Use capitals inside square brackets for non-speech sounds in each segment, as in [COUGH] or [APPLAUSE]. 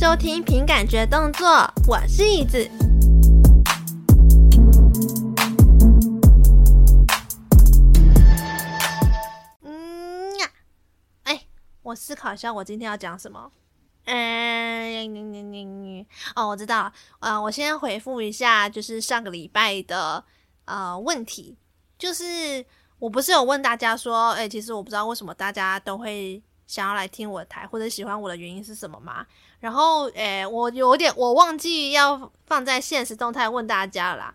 收听凭感觉动作，我是椅子。嗯呀，哎，我思考一下，我今天要讲什么？嗯，哦，我知道，呃，我先回复一下，就是上个礼拜的呃问题，就是我不是有问大家说，哎，其实我不知道为什么大家都会。想要来听我的台或者喜欢我的原因是什么吗？然后，诶，我有点我忘记要放在现实动态问大家了啦。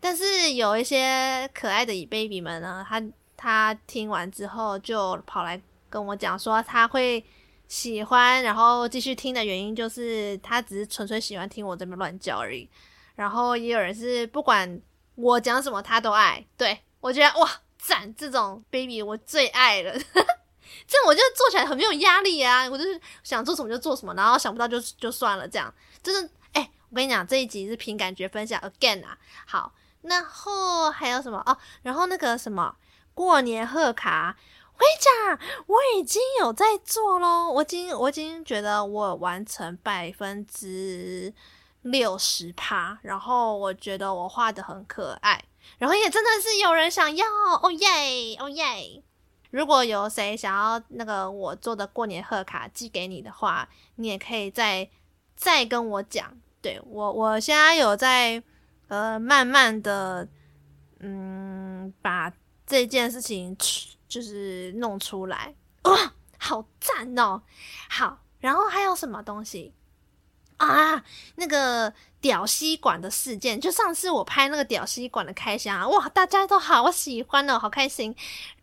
但是有一些可爱的乙 baby 们呢，他他听完之后就跑来跟我讲说他会喜欢，然后继续听的原因就是他只是纯粹喜欢听我这边乱叫而已。然后也有人是不管我讲什么他都爱，对，我觉得哇赞，这种 baby 我最爱了。这样我就做起来很没有压力啊！我就是想做什么就做什么，然后想不到就就算了。这样真的，哎、我跟你讲，这一集是凭感觉分享 again 啊。好，然后还有什么哦？然后那个什么过年贺卡，我跟你讲，我已经有在做咯。我已经我已经觉得我完成百分之六十趴，然后我觉得我画得很可爱，然后也真的是有人想要，哦耶，哦耶！如果有谁想要那个我做的过年贺卡寄给你的话，你也可以再再跟我讲。对，我，我现在有在呃慢慢的嗯把这件事情就是弄出来，哇，[COUGHS] 好赞哦！好，然后还有什么东西啊？那个屌吸管的事件，就上次我拍那个屌吸管的开箱啊，哇，大家都好喜欢哦，好开心。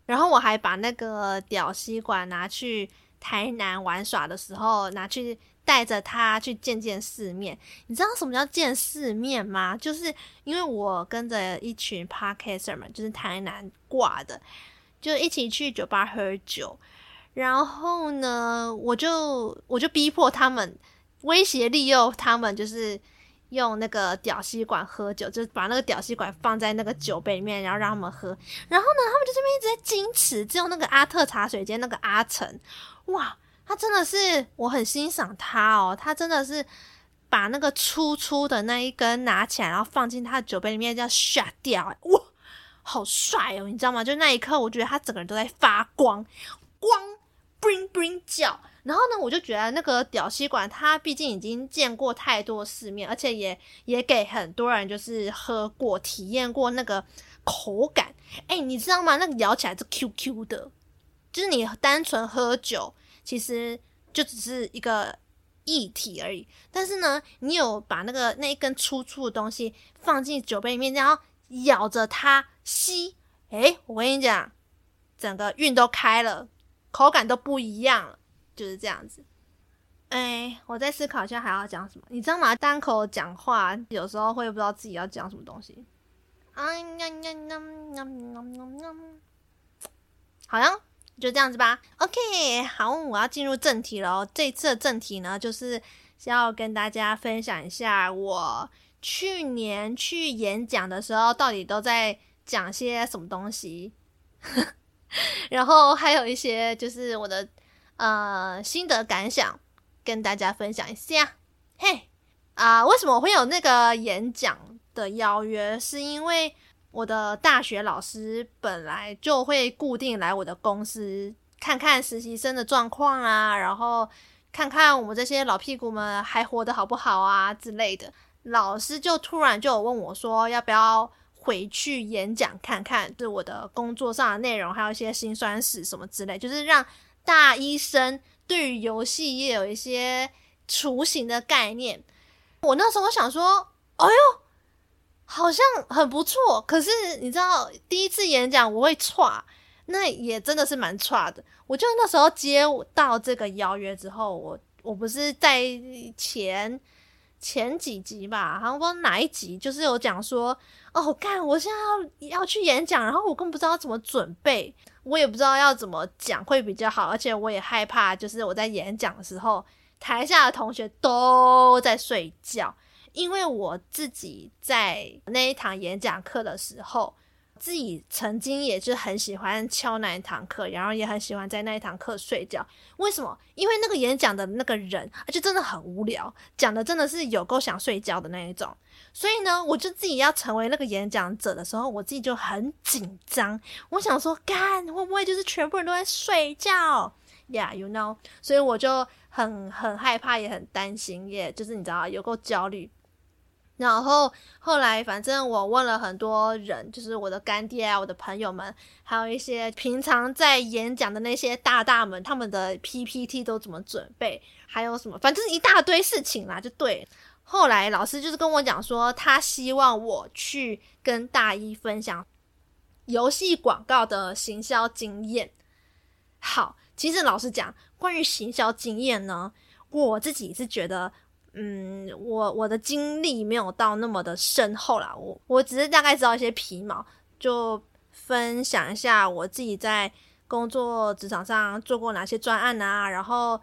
然后我还把那个屌吸管拿去台南玩耍的时候，拿去带着他去见见世面。你知道什么叫见世面吗？就是因为我跟着一群 Podcaster 们，就是台南挂的，就一起去酒吧喝酒。然后呢，我就我就逼迫他们，威胁利诱他们，就是。用那个屌吸管喝酒，就把那个屌吸管放在那个酒杯里面，然后让他们喝。然后呢，他们就这边一直在矜持。只有那个阿特茶水间那个阿成，哇，他真的是我很欣赏他哦。他真的是把那个粗粗的那一根拿起来，然后放进他的酒杯里面，这样刷掉。哇，好帅哦！你知道吗？就那一刻，我觉得他整个人都在发光，光 bling bling 叫。然后呢，我就觉得那个屌吸管，它毕竟已经见过太多世面，而且也也给很多人就是喝过、体验过那个口感。哎，你知道吗？那个咬起来是 Q Q 的，就是你单纯喝酒，其实就只是一个液体而已。但是呢，你有把那个那一根粗粗的东西放进酒杯里面，然后咬着它吸，哎，我跟你讲，整个运都开了，口感都不一样了。就是这样子，哎，我在思考一下还要讲什么？你知道吗？单口讲话有时候会不知道自己要讲什么东西。哎呀呀呀呀呀呀呀！好就这样子吧。OK，好，我要进入正题了。这次的正题呢，就是要跟大家分享一下我去年去演讲的时候，到底都在讲些什么东西。[LAUGHS] 然后还有一些就是我的。呃，心得感想跟大家分享一下。嘿，啊，为什么会有那个演讲的邀约？是因为我的大学老师本来就会固定来我的公司看看实习生的状况啊，然后看看我们这些老屁股们还活得好不好啊之类的。老师就突然就有问我说，要不要回去演讲看看，就是我的工作上的内容，还有一些辛酸史什么之类，就是让。大医生对于游戏也有一些雏形的概念。我那时候想说，哎呦，好像很不错。可是你知道，第一次演讲我会差，那也真的是蛮差的。我就那时候接到这个邀约之后，我我不是在前前几集吧，好像不知道哪一集，就是有讲说，哦，干，我现在要要去演讲，然后我更不知道怎么准备。我也不知道要怎么讲会比较好，而且我也害怕，就是我在演讲的时候，台下的同学都在睡觉，因为我自己在那一堂演讲课的时候，自己曾经也是很喜欢翘那一堂课，然后也很喜欢在那一堂课睡觉。为什么？因为那个演讲的那个人，而且真的很无聊，讲的真的是有够想睡觉的那一种。所以呢，我就自己要成为那个演讲者的时候，我自己就很紧张。我想说，干会不会就是全部人都在睡觉？Yeah，you know。所以我就很很害怕，也很担心，也就是你知道，有够焦虑。然后后来，反正我问了很多人，就是我的干爹啊，我的朋友们，还有一些平常在演讲的那些大大们，他们的 PPT 都怎么准备，还有什么，反正一大堆事情啦，就对。后来老师就是跟我讲说，他希望我去跟大一分享游戏广告的行销经验。好，其实老实讲，关于行销经验呢，我自己是觉得。嗯，我我的经历没有到那么的深厚啦，我我只是大概知道一些皮毛，就分享一下我自己在工作职场上做过哪些专案啊，然后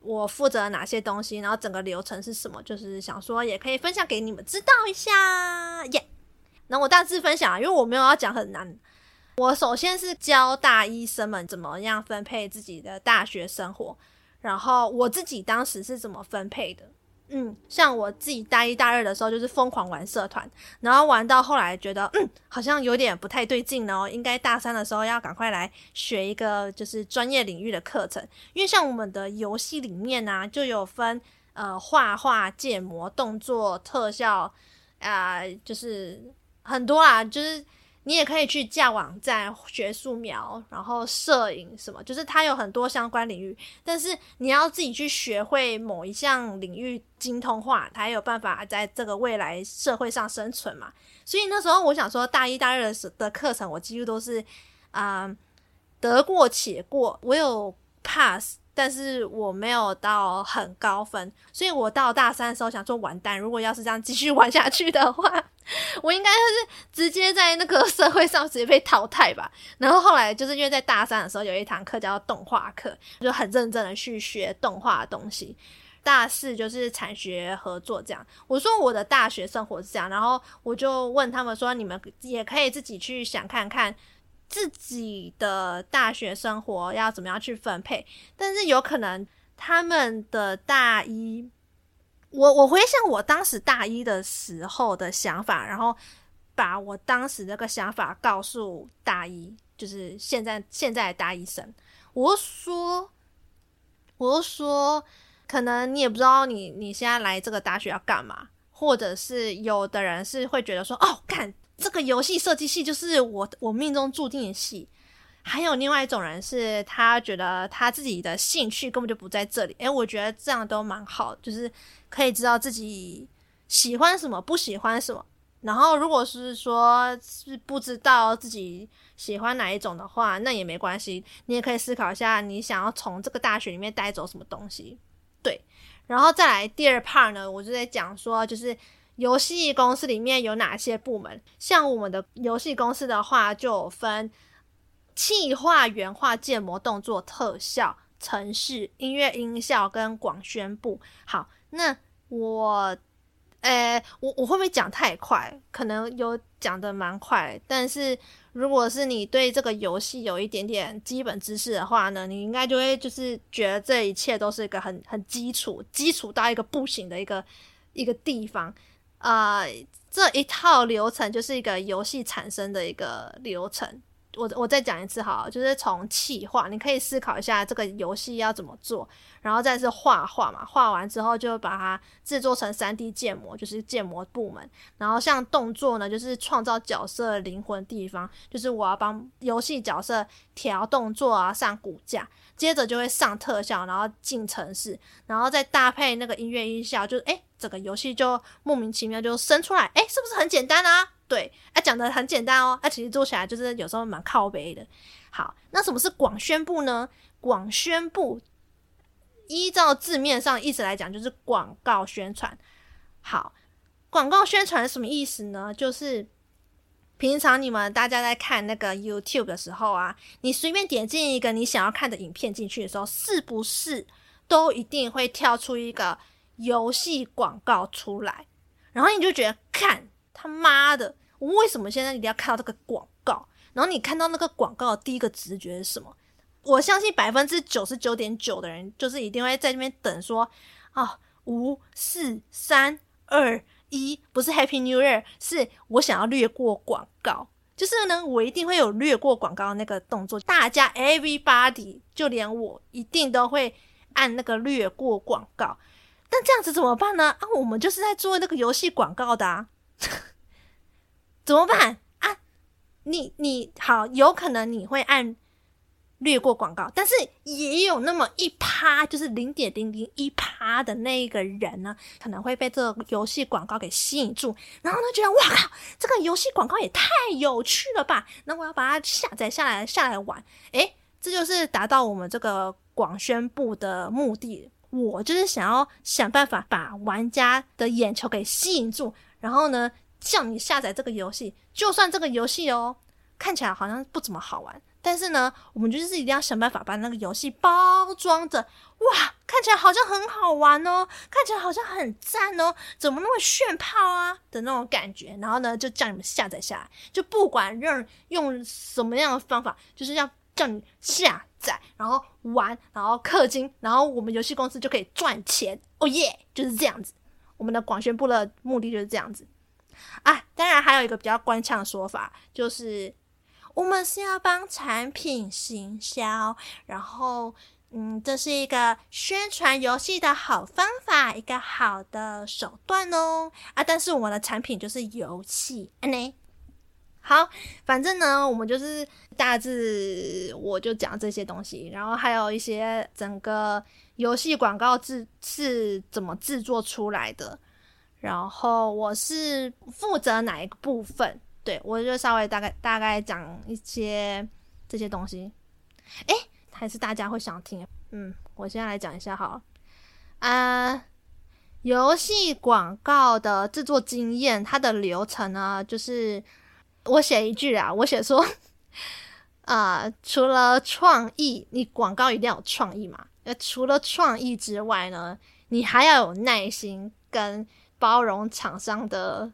我负责哪些东西，然后整个流程是什么，就是想说也可以分享给你们知道一下耶。那、我大致分享，因为我没有要讲很难。我首先是教大医生们怎么样分配自己的大学生活，然后我自己当时是怎么分配的。嗯，像我自己大一大二的时候，就是疯狂玩社团，然后玩到后来觉得，嗯，好像有点不太对劲哦，应该大三的时候要赶快来学一个就是专业领域的课程，因为像我们的游戏里面呢、就有分呃画画、建模、动作、特效啊、就是很多啊，就是。你也可以去架网站学素描，然后摄影什么，就是它有很多相关领域。但是你要自己去学会某一项领域精通化，才有办法在这个未来社会上生存嘛。所以那时候我想说，大一、大二的时的课程，我几乎都是啊、得过且过，我有 pass。但是我没有到很高分，所以我到大三的时候想说完蛋，如果要是这样继续玩下去的话，[LAUGHS] 我应该就是直接在那个社会上直接被淘汰吧。然后后来就是因为在大三的时候有一堂课叫动画课，就很认真的去学动画的东西。大四就是产学合作这样。我说我的大学生活是这样，然后我就问他们说，你们也可以自己去想看看。自己的大学生活要怎么样去分配？但是有可能他们的大一，我我回想我当时大一的时候的想法，然后把我当时那个想法告诉大一，就是现在现在的大一生，我说，我说，可能你也不知道你你现在来这个大学要干嘛，或者是有的人是会觉得说，哦，看。这个游戏设计系就是我我命中注定的系，还有另外一种人是他觉得他自己的兴趣根本就不在这里，诶，我觉得这样都蛮好，就是可以知道自己喜欢什么，不喜欢什么。然后如果是说是不知道自己喜欢哪一种的话，那也没关系，你也可以思考一下，你想要从这个大学里面带走什么东西。对，然后再来第二 part 呢，我就在讲说就是。游戏公司里面有哪些部门？像我们的游戏公司的话，就分气化、原画、建模、动作、特效、程式、音乐、音效跟广宣部。好，那我，呃，我我会不会讲太快？可能有讲得蛮快，但是如果是你对这个游戏有一点点基本知识的话呢，你应该就会就是觉得这一切都是一个很很基础、基础到一个不行的一个一个地方。呃，这一套流程就是一个游戏产生的一个流程。我我再讲一次哈，就是从企划，你可以思考一下这个游戏要怎么做，然后再是画画嘛，画完之后就把它制作成 3D 建模，就是建模部门。然后像动作呢，就是创造角色灵魂地方，就是我要帮游戏角色调动作啊，上骨架。接着就会上特效，然后进城市，然后再搭配那个音乐音效，就是诶，整个游戏就莫名其妙就生出来，诶，是不是很简单啊？对，哎，讲得很简单哦，哎，其实做起来就是有时候蛮靠背的。好，那什么是广宣布呢？广宣布依照字面上意思来讲，就是广告宣传。好，广告宣传什么意思呢？就是。平常你们大家在看那个 YouTube 的时候啊，你随便点进一个你想要看的影片进去的时候，是不是都一定会跳出一个游戏广告出来？然后你就觉得，看他妈的，我为什么现在一定要看到这个广告？然后你看到那个广告的第一个直觉是什么？我相信百分之九十九点九的人就是一定会在那边等说，啊，五四三二一，不是 Happy New Year，是我想要略过广告。就是呢，我一定会有略过广告的那个动作。大家 everybody，就连我一定都会按那个略过广告。但这样子怎么办呢？啊，我们就是在做那个游戏广告的啊，[LAUGHS] 怎么办啊？你你好，有可能你会按。略过广告，但是也有那么一趴，就是零点零零一趴的那个人呢，可能会被这个游戏广告给吸引住，然后呢，觉得哇靠，这个游戏广告也太有趣了吧！那我要把它下载下来，下来玩。诶，这就是达到我们这个广宣部的目的。我就是想要想办法把玩家的眼球给吸引住，然后呢，叫你下载这个游戏，就算这个游戏哦，看起来好像不怎么好玩。但是呢，我们就是一定要想办法把那个游戏包装着，哇，看起来好像很好玩哦，看起来好像很赞哦，怎么那么炫炮啊的那种感觉。然后呢，就叫你们下载下来，就不管用用什么样的方法，就是要叫你下载，然后玩，然后氪金，然后我们游戏公司就可以赚钱。哦耶，就是这样子。我们的广宣部的目的就是这样子啊。当然还有一个比较官腔的说法，就是。我们是要帮产品行销，然后，嗯，这是一个宣传游戏的好方法，一个好的手段哦。啊，但是我们的产品就是游戏，哎呢。好，反正呢，我们就是大致我就讲这些东西，然后还有一些整个游戏广告制是怎么制作出来的，然后我是负责哪一个部分。对，我就稍微大概大概讲一些这些东西，诶，还是大家会想听？嗯，我现在来讲一下好了。啊，游戏广告的制作经验，它的流程呢，就是我写一句啊，我写说，啊，[LAUGHS] 除了创意，你广告一定要有创意嘛。那除了创意之外呢，你还要有耐心跟包容厂商的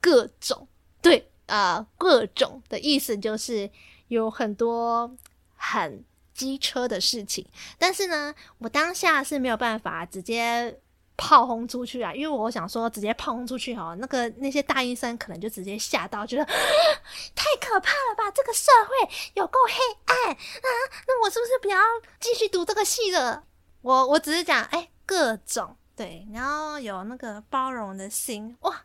各种。对，呃，各种的意思就是有很多很机车的事情，但是呢，我当下是没有办法直接炮轰出去啊，因为我想说直接炮轰出去哈，那个那些大医生可能就直接吓到，觉得 [GASPS] 太可怕了吧，这个社会有够黑暗啊，那我是不是不要继续读这个系了？我我只是讲，哎，各种对，然后有那个包容的心，哇。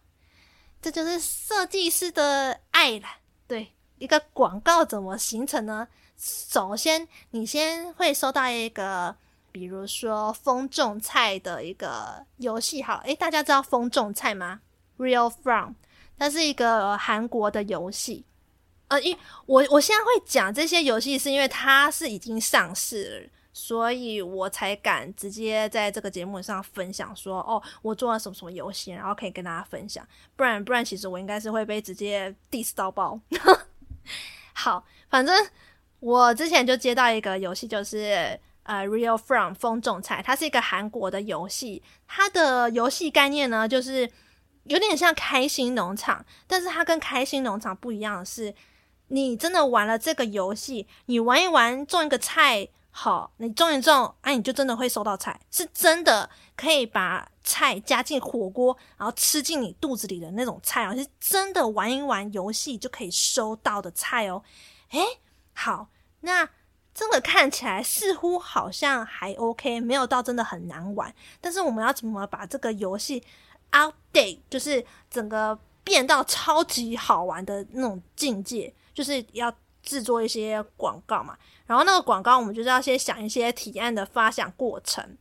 这就是设计师的爱了。对，一个广告怎么形成呢？首先，你先会收到一个，比如说风种菜的一个游戏。好，诶，大家知道风种菜吗？Real From，它是一个韩国的游戏。呃，因我我现在会讲这些游戏，是因为它是已经上市。所以我才敢直接在这个节目上分享说，哦，我做了什么什么游戏，然后可以跟大家分享。不然不然，其实我应该是会被直接 diss 到爆。[LAUGHS] 好，反正我之前就接到一个游戏，就是呃，Real From 风种菜，它是一个韩国的游戏。它的游戏概念呢，就是有点像开心农场，但是它跟开心农场不一样的是，你真的玩了这个游戏，你玩一玩种一个菜。好，你种一种，哎、啊，你就真的会收到菜，是真的可以把菜加进火锅，然后吃进你肚子里的那种菜哦，是真的玩一玩游戏就可以收到的菜哦。诶，好，那这个看起来似乎好像还 OK，没有到真的很难玩。但是我们要怎么把这个游戏 update，就是整个变到超级好玩的那种境界，就是要。制作一些广告嘛，然后那个广告我们就是要先想一些提案的发想过程。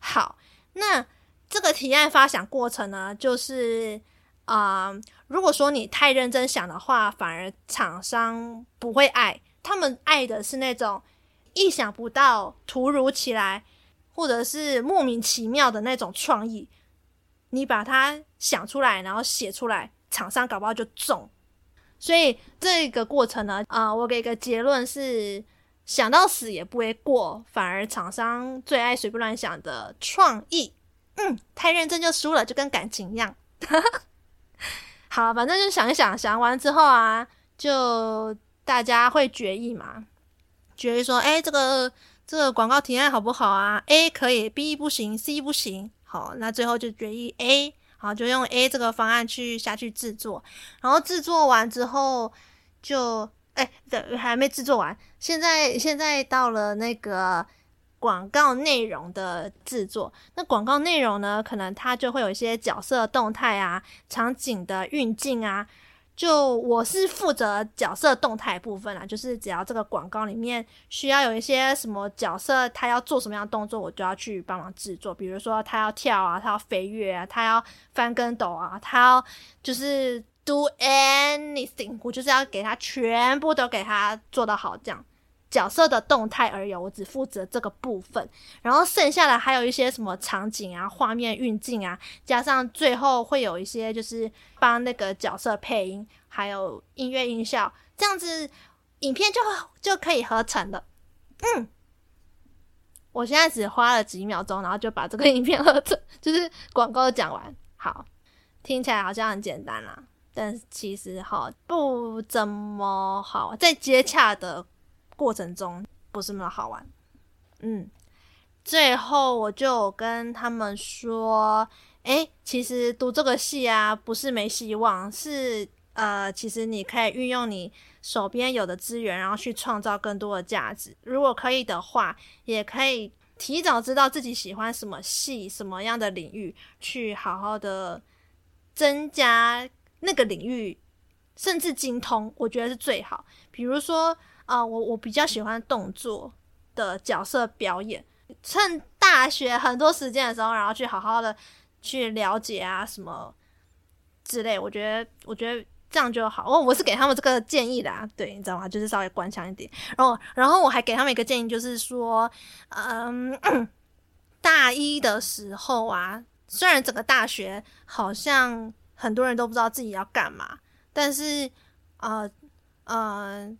好，那这个提案发想过程呢，就是啊、如果说你太认真想的话，反而厂商不会爱，他们爱的是那种意想不到、突如其来，或者是莫名其妙的那种创意。你把它想出来，然后写出来，厂商搞不好就中。所以这个过程呢，啊、我给一个结论是，想到死也不会过，反而厂商最爱随便乱想的创意，嗯，太认真就输了，就跟感情一样。好，反正就想一想，想完之后啊，就大家会决议嘛，决议说，哎，这个这个广告提案好不好啊？A 可以，B 不行，C 不行。好，那最后就决议 A，好，就用 A 这个方案去下去制作，然后制作完之后就，哎，还没制作完，现在现在到了那个。广告内容的制作，那广告内容呢，可能它就会有一些角色动态啊、场景的运镜啊。就我是负责角色动态部分啦，就是只要这个广告里面需要有一些什么角色，他要做什么样的动作，我就要去帮忙制作。比如说他要跳啊，他要飞跃啊，他要翻跟斗啊，他要就是 do anything，我就是要给他全部都给他做得好，这样。角色的动态而已，我只负责这个部分，然后剩下的还有一些什么场景啊、画面运镜啊，加上最后会有一些就是帮那个角色配音，还有音乐音效，这样子影片就就可以合成了。嗯，我现在只花了几秒钟，然后就把这个影片合成，就是广告讲完。好，听起来好像很简单啦，但其实哈不怎么好，在接洽的。过程中不是那么好玩，嗯，最后我就跟他们说，诶，其实读这个戏啊，不是没希望，是呃，其实你可以运用你手边有的资源，然后去创造更多的价值。如果可以的话，也可以提早知道自己喜欢什么戏、什么样的领域，去好好的增加那个领域，甚至精通，我觉得是最好。比如说。啊、我我比较喜欢动作的角色表演，趁大学很多时间的时候，然后去好好的去了解啊什么之类。我觉得我觉得这样就好。哦，我是给他们这个建议的啊，对，你知道吗？就是稍微官腔一点。然后然后我还给他们一个建议，就是说，嗯，大一的时候啊，虽然整个大学好像很多人都不知道自己要干嘛，但是呃呃。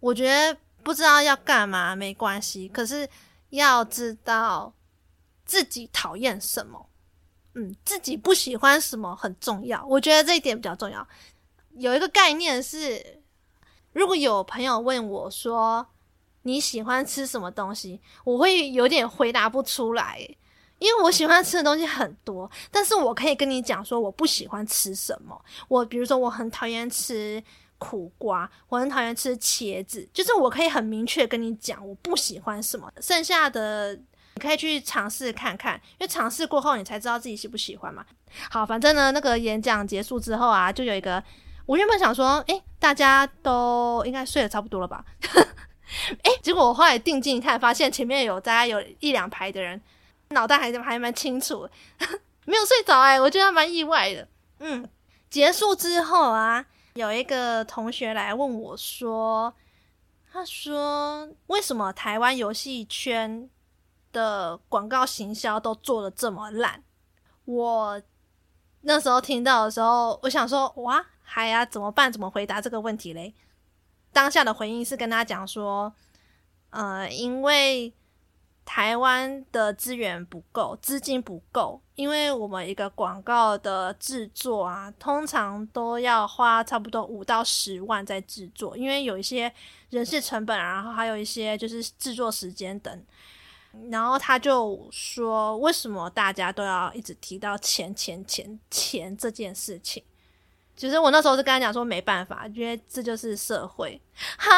我觉得不知道要干嘛没关系，可是要知道自己讨厌什么，嗯，自己不喜欢什么很重要。我觉得这一点比较重要。有一个概念是，如果有朋友问我说你喜欢吃什么东西，我会有点回答不出来，因为我喜欢吃的东西很多，但是我可以跟你讲说我不喜欢吃什么。我比如说我很讨厌吃。苦瓜，我很讨厌吃茄子，就是我可以很明确跟你讲，我不喜欢什么。剩下的你可以去尝试看看，因为尝试过后你才知道自己喜不喜欢嘛。好，反正呢，那个演讲结束之后啊，就有一个，我原本想说，诶，大家都应该睡得差不多了吧？[LAUGHS] 诶，结果我后来定睛一看，发现前面有大家有一两排的人，脑袋还还蛮清楚，[LAUGHS] 没有睡着诶，我觉得蛮意外的。嗯，结束之后啊。有一个同学来问我说：“他说为什么台湾游戏圈的广告行销都做的这么烂？”我那时候听到的时候，我想说：“哇，还呀，怎么办？怎么回答这个问题嘞？”当下的回应是跟他讲说：“呃，因为。”台湾的资源不够，资金不够，因为我们一个广告的制作啊，通常都要花差不多五到十万在制作，因为有一些人事成本，然后还有一些就是制作时间等。然后他就说，为什么大家都要一直提到钱钱钱钱这件事情？其实我那时候是跟他讲说没办法，因为这就是社会。哈，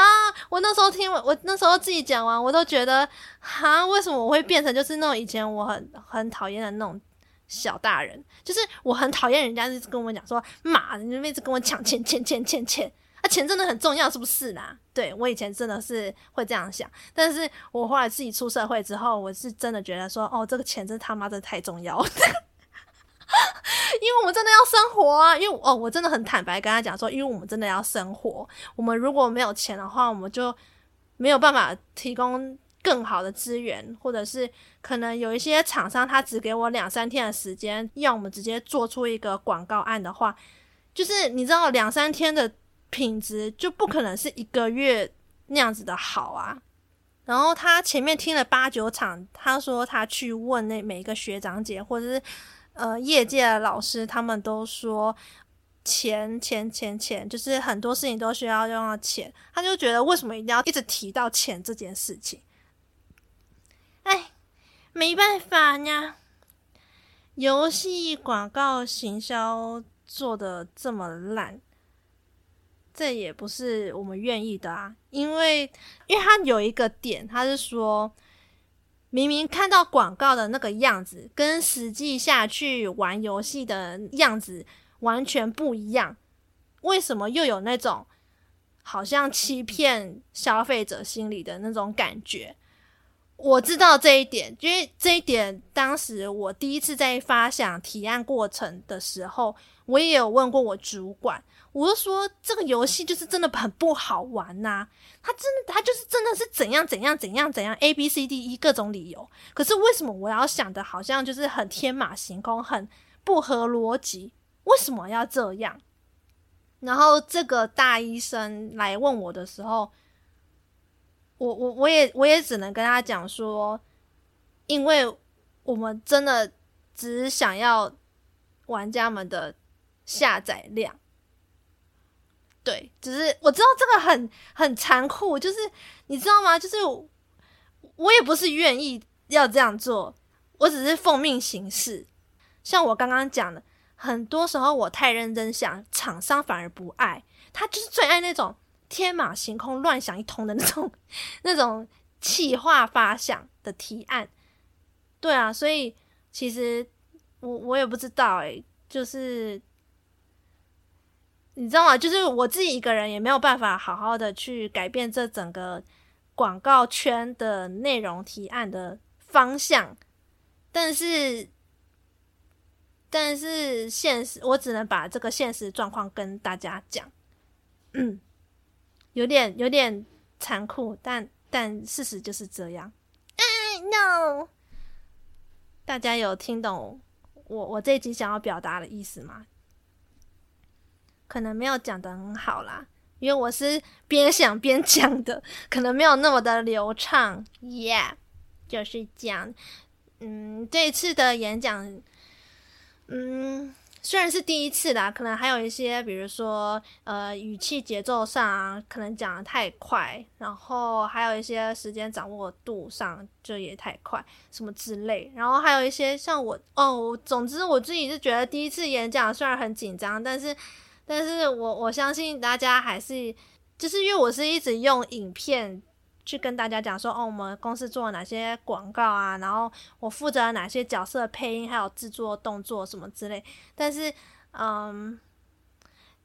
我那时候听我我那时候自己讲完，我都觉得哈，为什么我会变成就是那种以前我很很讨厌的那种小大人？就是我很讨厌人家一直跟我讲说，妈，你就一直跟我抢钱钱钱钱钱啊，钱真的很重要，是不是啦？对，我以前真的是会这样想，但是我后来自己出社会之后，我是真的觉得说，哦，这个钱真他妈的太重要。因为我们真的要生活啊！因为哦，我真的很坦白跟他讲说，因为我们真的要生活。我们如果没有钱的话，我们就没有办法提供更好的资源，或者是可能有一些厂商他只给我两三天的时间，要我们直接做出一个广告案的话，就是你知道两三天的品质就不可能是一个月那样子的好啊。然后他前面听了八九场，他说他去问那每一个学长姐或者是。呃，业界的老师他们都说，钱钱钱钱，就是很多事情都需要用到钱，他就觉得为什么一定要一直提到钱这件事情？哎，没办法呀，游戏广告行销做的这么烂，这也不是我们愿意的啊，因为因为他有一个点，他是说。明明看到广告的那个样子，跟实际下去玩游戏的样子完全不一样，为什么又有那种好像欺骗消费者心理的那种感觉？我知道这一点，因为这一点当时我第一次在发想提案过程的时候，我也有问过我主管。我就说这个游戏就是真的很不好玩呐、他真的他就是真的是怎样怎样怎样怎样 A B C D E 各种理由，可是为什么我要想的好像就是很天马行空，很不合逻辑？为什么要这样？然后这个大医生来问我的时候，我我我也我也只能跟他讲说，因为我们真的只想要玩家们的下载量。对，只是我知道这个很很残酷，就是你知道吗？就是我，也不是愿意要这样做，我只是奉命行事。像我刚刚讲的，很多时候我太认真想，厂商反而不爱，他就是最爱那种天马行空、乱想一通的那种 [LAUGHS] 那种企划发想的提案。对啊，所以其实我我也不知道诶、就是。你知道吗？就是我自己一个人也没有办法好好的去改变这整个广告圈的内容提案的方向，但是，但是现实，我只能把这个现实状况跟大家讲，嗯，有点有点残酷，但但事实就是这样。哎，no，大家有听懂我我这一集想要表达的意思吗？可能没有讲得很好啦，因为我是边想边讲的，可能没有那么的流畅。Yeah，就是这样。嗯，这一次的演讲，嗯，虽然是第一次啦，可能还有一些，比如说呃，语气节奏上啊，可能讲得太快，然后还有一些时间掌握度上就也太快，什么之类。然后还有一些像我哦，总之我自己是觉得第一次演讲虽然很紧张，但是。但是我我相信大家还是，就是因为我是一直用影片去跟大家讲说，哦，我们公司做了哪些广告啊，然后我负责哪些角色配音，还有制作动作什么之类。但是，嗯，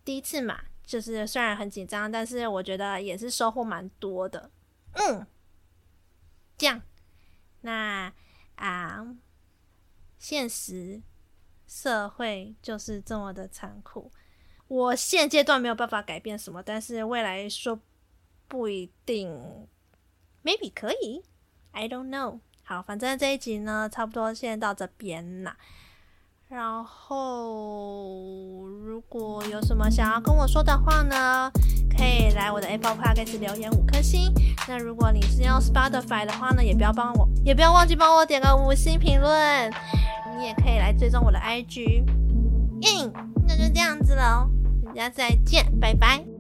第一次嘛，就是虽然很紧张，但是我觉得也是收获蛮多的。嗯，这样，那啊，现实社会就是这么的残酷。我现阶段没有办法改变什么，但是未来说不一定，maybe 可以，I don't know。好，反正这一集呢，差不多先到这边啦。然后，如果有什么想要跟我说的话呢，可以来我的 Apple Podcast 留言五颗星。那如果你是用 Spotify 的话呢，也不要帮我，也不要忘记帮我点个五星评论。你也可以来追踪我的 IG。嗯，就这样子喽，大家再见，拜拜。